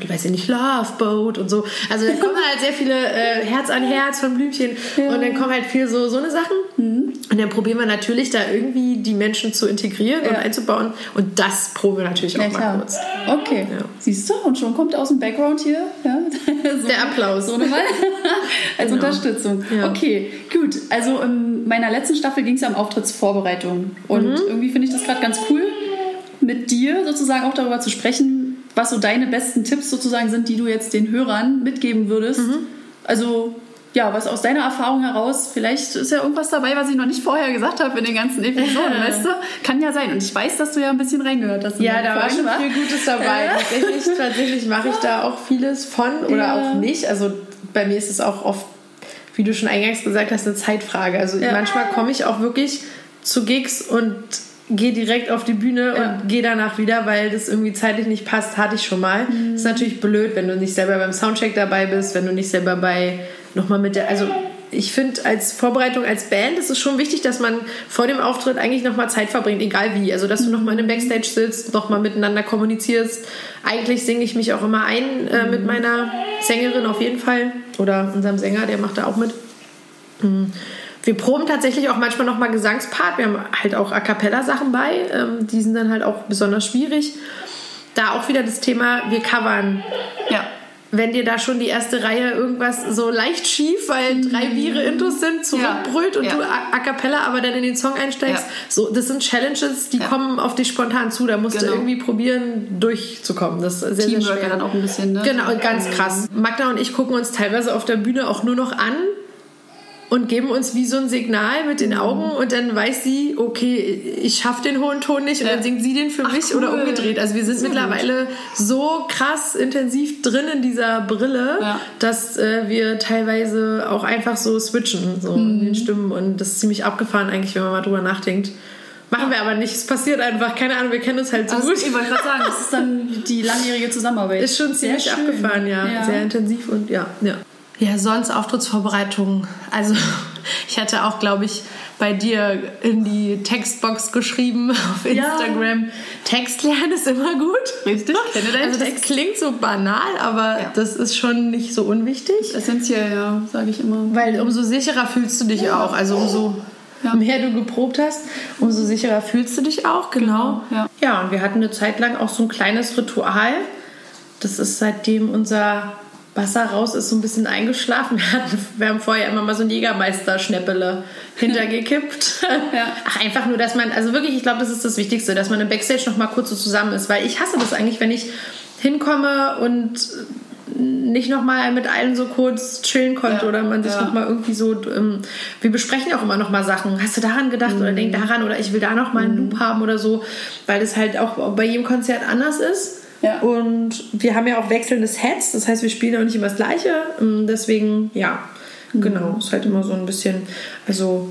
ich weiß ja nicht, Love Boat und so. Also da kommen halt sehr viele äh, Herz an Herz von Blümchen und dann kommen halt viel so, so eine Sachen. Mhm. Und dann probieren wir natürlich da irgendwie die Menschen zu integrieren ja. und einzubauen. Und das proben wir natürlich auch ja, mal kurz. Okay. Ja. Siehst du, und schon kommt aus dem Background hier ja, so, der Applaus. So nochmal als genau. Unterstützung. Okay, gut. Also in meiner letzten Staffel ging es ja um Auftrittsvorbereitung. Und mhm. irgendwie finde ich das gerade ganz cool, mit dir sozusagen auch darüber zu sprechen, was so deine besten Tipps sozusagen sind, die du jetzt den Hörern mitgeben würdest. Mhm. Also ja, was aus deiner Erfahrung heraus, vielleicht ist ja irgendwas dabei, was ich noch nicht vorher gesagt habe in den ganzen Episoden, weißt du? Kann ja sein. Und ich weiß, dass du ja ein bisschen reingehört hast. Ja, da war schon war. viel Gutes dabei. tatsächlich, tatsächlich mache ich da auch vieles von oder ja. auch nicht. Also bei mir ist es auch oft, wie du schon eingangs gesagt hast, eine Zeitfrage. Also ja. manchmal komme ich auch wirklich zu Gigs und gehe direkt auf die Bühne ja. und gehe danach wieder, weil das irgendwie zeitlich nicht passt, hatte ich schon mal. Mhm. Ist natürlich blöd, wenn du nicht selber beim Soundcheck dabei bist, wenn du nicht selber bei nochmal mit der, also ich finde als Vorbereitung als Band ist es schon wichtig, dass man vor dem Auftritt eigentlich nochmal Zeit verbringt, egal wie. Also dass du nochmal in einem Backstage sitzt, nochmal miteinander kommunizierst. Eigentlich singe ich mich auch immer ein äh, mit meiner Sängerin auf jeden Fall. Oder unserem Sänger, der macht da auch mit. Mhm. Wir proben tatsächlich auch manchmal nochmal Gesangspart. Wir haben halt auch A Cappella-Sachen bei. Ähm, die sind dann halt auch besonders schwierig. Da auch wieder das Thema, wir covern. Ja wenn dir da schon die erste Reihe irgendwas so leicht schief, weil drei mhm. Biere Intos sind, zurückbrüllt ja. und ja. du a, cappella aber dann in den Song einsteigst. Ja. So, das sind Challenges, die kommen auf dich spontan zu. Da musst genau. du irgendwie probieren, durchzukommen. Das ist sehr, Teamwork sehr schwer. dann auch ein bisschen, ne? Genau, ganz krass. Magda und ich gucken uns teilweise auf der Bühne auch nur noch an, und geben uns wie so ein Signal mit den Augen und dann weiß sie, okay, ich schaffe den hohen Ton nicht und dann singt sie den für Ach, mich cool. oder umgedreht. Also wir sind so mittlerweile gut. so krass intensiv drin in dieser Brille, ja. dass äh, wir teilweise auch einfach so switchen, so mhm. in den Stimmen und das ist ziemlich abgefahren eigentlich, wenn man mal drüber nachdenkt. Machen wir aber nicht. Es passiert einfach. Keine Ahnung, wir kennen uns halt so also, gut. Ich wollte gerade sagen, das ist dann die langjährige Zusammenarbeit. Ist schon ziemlich abgefahren, ja. ja. Sehr intensiv und ja. ja. Ja, sonst Auftrittsvorbereitungen. Also ich hatte auch, glaube ich, bei dir in die Textbox geschrieben auf Instagram. Ja. Text lernen ist immer gut. Richtig, kenne deinen also Text. Das klingt so banal, aber ja. das ist schon nicht so unwichtig. Essentiell, ja, sage ich immer. Weil umso sicherer fühlst du dich ja. auch. Also umso ja. mehr du geprobt hast, umso sicherer fühlst du dich auch, genau. genau. Ja. ja, und wir hatten eine Zeit lang auch so ein kleines Ritual. Das ist seitdem unser Wasser raus ist so ein bisschen eingeschlafen. Wir, hatten, wir haben vorher immer mal so ein Jägermeister-Schnäppele hintergekippt. ja. Ach, einfach nur, dass man, also wirklich, ich glaube, das ist das Wichtigste, dass man im Backstage noch mal kurz so zusammen ist, weil ich hasse das eigentlich, wenn ich hinkomme und nicht noch mal mit allen so kurz chillen konnte ja, oder man sich ja. noch mal irgendwie so ähm, wir besprechen ja auch immer noch mal Sachen hast du daran gedacht mhm. oder denk daran oder ich will da noch mal einen mhm. Loop haben oder so weil es halt auch bei jedem Konzert anders ist ja. Und wir haben ja auch wechselnde Sets, das heißt, wir spielen auch nicht immer das Gleiche. Ähm, deswegen, ja, mhm. genau, ist halt immer so ein bisschen, also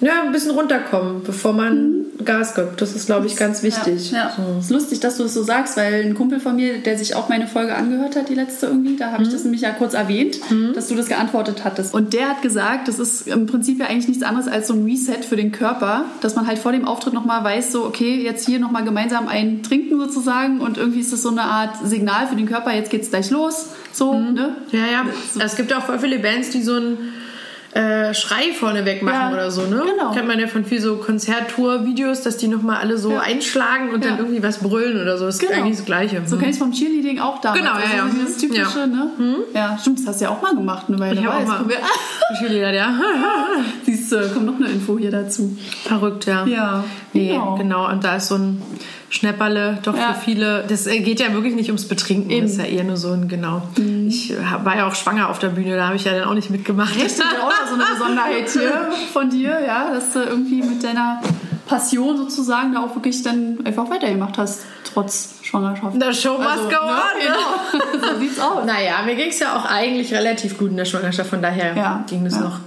ja, ein bisschen runterkommen, bevor man mhm. Gas gibt. Das ist, glaube ich, ganz wichtig. Ja, ja. So. ist lustig, dass du es das so sagst, weil ein Kumpel von mir, der sich auch meine Folge angehört hat, die letzte irgendwie, da habe mhm. ich das nämlich ja kurz erwähnt, mhm. dass du das geantwortet hattest. Und der hat gesagt, das ist im Prinzip ja eigentlich nichts anderes als so ein Reset für den Körper, dass man halt vor dem Auftritt nochmal weiß, so, okay, jetzt hier nochmal gemeinsam ein Trinken sozusagen und irgendwie ist das so eine Art Signal für den Körper, jetzt geht's gleich los. So, mhm. ne? Ja, ja. Es gibt auch voll viele Bands, die so ein äh, Schrei vorneweg machen Ja, oder so, ne? genau. Kennt man ja von viel so Konzerttour-Videos, dass die nochmal alle so Ja. einschlagen und Ja. dann irgendwie was brüllen oder so. Das ist Genau. eigentlich das Gleiche. So Hm. kenn ich vom Cheerleading auch damals. Genau, ja, also ja. Dieses Mhm. typische, Ja. ne? Ja, stimmt, das hast du ja auch mal gemacht, eine Weile. Ich habe auch mal. Cheerleader, ja. Siehst du, kommt noch eine Info hier dazu. Verrückt, ja. Ja, Nee, genau. genau. Und da ist so ein Schnäpperle doch Ja. für viele. Das äh, geht ja wirklich nicht ums Betrinken. Eben. Mhm. Das ist ja eher nur so ein, genau. Ich äh, war ja auch schwanger auf der Bühne, da habe ich ja dann auch nicht mitgemacht. Das ist ja auch noch so eine Besonderheit hier von dir, ja, dass du irgendwie mit deiner Passion sozusagen da auch wirklich dann einfach weitergemacht hast, trotz Schwangerschaft. The show must Also, go ne, on. Genau, so sieht's aus. Naja, mir ging es ja auch eigentlich relativ gut in der Schwangerschaft, von daher Ja, ging es ja. noch.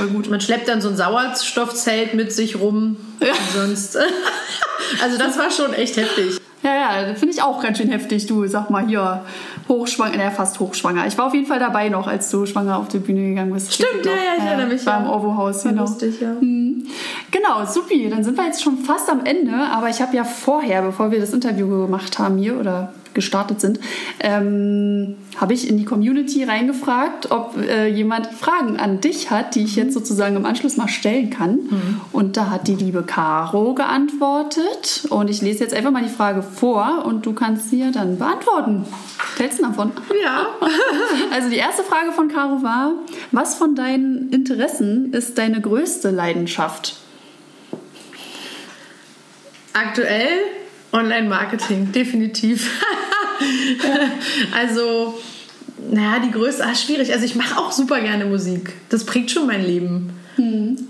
Voll gut. Man schleppt dann so ein Sauerstoffzelt mit sich rum. Ja. Sonst. also das war schon echt heftig. Ja, ja, finde ich auch ganz schön heftig. Du, sag mal hier, hochschwanger, naja, fast hochschwanger. Ich war auf jeden Fall dabei noch, als du schwanger auf die Bühne gegangen bist. Stimmt, ja, ja, ich erinnere mich, Beim ja. Orwo-Haus, genau. lustig, ja. Genau, supi. Dann sind wir jetzt schon fast am Ende. Aber ich habe ja vorher, bevor wir das Interview gemacht haben hier oder gestartet sind, ähm, habe ich in die Community reingefragt, ob äh, jemand Fragen an dich hat, die ich jetzt sozusagen im Anschluss mal stellen kann. Und da hat die liebe Caro geantwortet. Und ich lese jetzt einfach mal die Frage vor und du kannst sie ja dann beantworten. Hältst du davon? Ja. Also die erste Frage von Caro war, was von deinen Interessen ist deine größte Leidenschaft? Aktuell Online-Marketing, definitiv. also, naja, die größte, ah, schwierig. Also ich mache auch super gerne Musik. Das prägt schon mein Leben.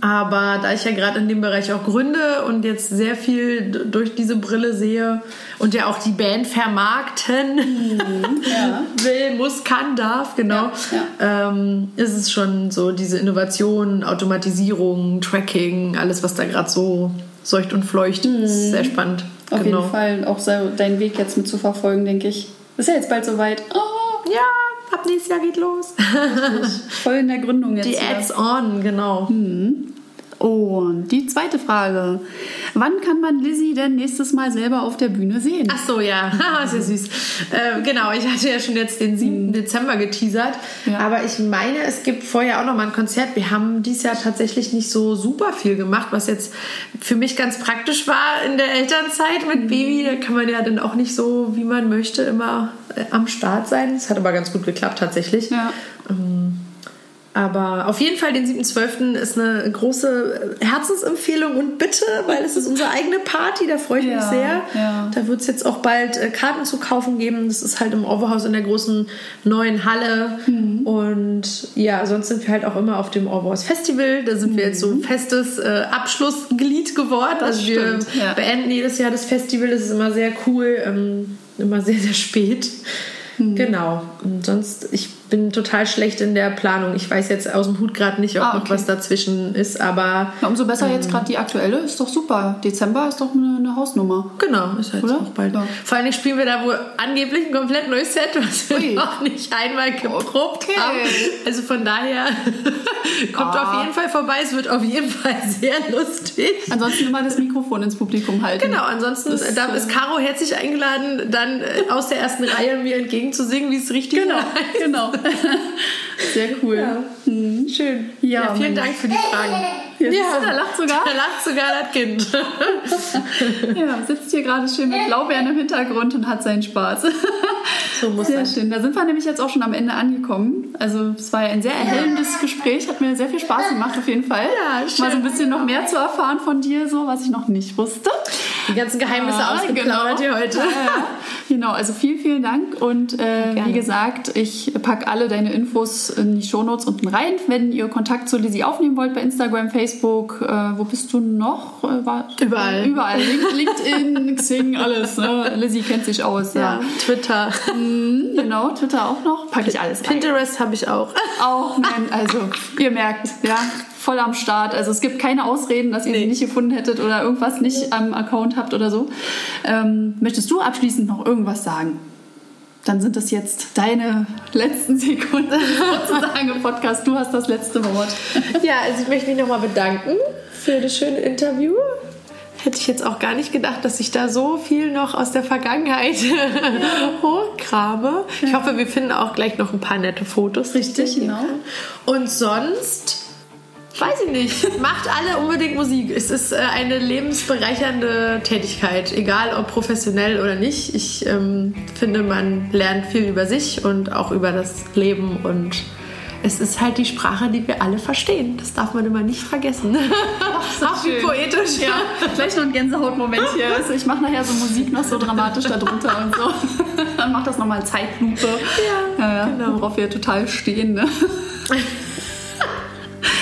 Aber da ich ja gerade in dem Bereich auch gründe und jetzt sehr viel durch diese Brille sehe und ja auch die Band vermarkten Ja. will, muss, kann, darf, genau, Ähm, ist es schon so diese Innovation, Automatisierung, Tracking, alles, was da gerade so seucht und fleucht, ist sehr spannend. Auf genau. jeden Fall auch so deinen Weg jetzt mit zu verfolgen, denke ich. Ist ja jetzt bald soweit. Oh, Ja, ab nächstes Jahr geht los. voll in der Gründung jetzt. Die wieder. Ads on, genau. Und die zweite Frage. Wann kann man Lizzie denn nächstes Mal selber auf der Bühne sehen? Ach so, ja, sehr süß. Äh, genau, ich hatte ja schon jetzt den 7. Dezember geteasert. Ja. Aber ich meine, es gibt vorher auch noch mal ein Konzert. Wir haben dieses Jahr tatsächlich nicht so super viel gemacht, was jetzt für mich ganz praktisch war in der Elternzeit mit Baby. Da kann man ja dann auch nicht so, wie man möchte, immer äh, am Start sein. Es hat aber ganz gut geklappt tatsächlich. Ja. Aber auf jeden Fall den 7.12. ist eine große Herzensempfehlung und bitte, weil es ist unsere eigene Party, da freue ich mich Ja, sehr. ja. Da wird es jetzt auch bald äh, Karten zu kaufen geben. Das ist halt im Orwohaus in der großen neuen Halle. Mhm. Und ja, sonst sind wir halt auch immer auf dem Orwohaus Festival. Da sind wir jetzt so ein festes äh, Abschlussglied geworden. Mhm. Das also wir stimmt, ja. beenden jedes Jahr das Festival. Das ist immer sehr cool, ähm, immer sehr, sehr spät. Mhm. Genau. Und sonst, ich bin total schlecht in der Planung. Ich weiß jetzt aus dem Hut gerade nicht, ob Ah, noch okay. was dazwischen ist, aber Na, umso besser jetzt gerade die aktuelle. Ist doch super. Dezember ist doch eine, eine Hausnummer. genau, ist halt auch bald. Ja. Vor allem spielen wir da wohl angeblich ein komplett neues Set, was wir Ui. noch nicht einmal geprobt Okay. haben. Also von daher kommt Ah. auf jeden Fall vorbei. Es wird auf jeden Fall sehr lustig. Ansonsten immer das Mikrofon ins Publikum halten. Genau, ansonsten Das, da äh, ist Caro herzlich eingeladen, dann äh, aus der ersten Reihe mir entgegenzusingen, wie es richtig Genau, heißt. genau. Sehr cool. Ja. Schön. Ja, Ja, vielen Mensch. Dank für die Fragen. Ja, du, da lacht sogar. Da lacht sogar das Kind. Ja, sitzt hier gerade schön mit Blaubeeren im Hintergrund und hat seinen Spaß. So muss Sehr das. schön. Da sind wir nämlich jetzt auch schon am Ende angekommen. Also es war ja ein sehr erhellendes Gespräch, hat mir sehr viel Spaß gemacht auf jeden Fall. Ja, schön. Mal so ein bisschen noch mehr zu erfahren von dir, so was ich noch nicht wusste. Die ganzen Geheimnisse Ah, ausgeplaudert hier heute. Ja. Genau, also vielen, vielen Dank. Und äh, wie gesagt, ich packe alle deine Infos in die Shownotes unten rein. Wenn ihr Kontakt zu Lizzie aufnehmen wollt bei Instagram, Facebook, äh, wo bist du noch? Äh, war, Überall. Überall. Link- LinkedIn, Xing, alles. Ne? Lizzie kennt sich aus. Ja. Ja, Twitter. Mhm, Genau, Twitter auch noch. Packe ich alles rein. Pinterest habe ich auch. Auch, nein, also ihr merkt, ja, voll am Start. Also es gibt keine Ausreden, dass ihr sie Nee. nicht gefunden hättet oder irgendwas nicht am Account habt oder so. Ähm, möchtest du abschließend noch irgendwas sagen? Dann sind das jetzt deine letzten Sekunden sozusagen im Podcast. Du hast das letzte Wort. Ja, also ich möchte mich nochmal bedanken für das schöne Interview. Hätte ich jetzt auch gar nicht gedacht, dass ich da so viel noch aus der Vergangenheit hochkrame. Ich hoffe, wir finden auch gleich noch ein paar nette Fotos. Richtig, die ich genau. Und sonst Weiß ich nicht. Macht alle unbedingt Musik. Es ist äh, eine lebensbereichernde Tätigkeit, egal ob professionell oder nicht. Ich ähm, finde, man lernt viel über sich und auch über das Leben und es ist halt die Sprache, die wir alle verstehen. Das darf man immer nicht vergessen. Ach, Ach wie poetisch. Ja, gleich noch ein Gänsehautmoment hier. Also ich mache nachher so Musik noch so dramatisch darunter und so. Dann macht das nochmal Zeitlupe. Ja, ja, genau. Worauf wir total stehen. Ne?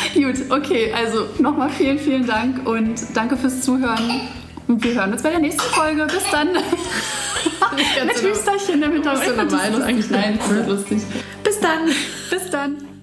Gut, okay, also nochmal vielen, vielen Dank und danke fürs Zuhören. Und wir hören uns bei der nächsten Folge. Bis dann. Mit Hüsterchen im Hintergrund. Nein, das ist lustig. Bis dann. Bis dann.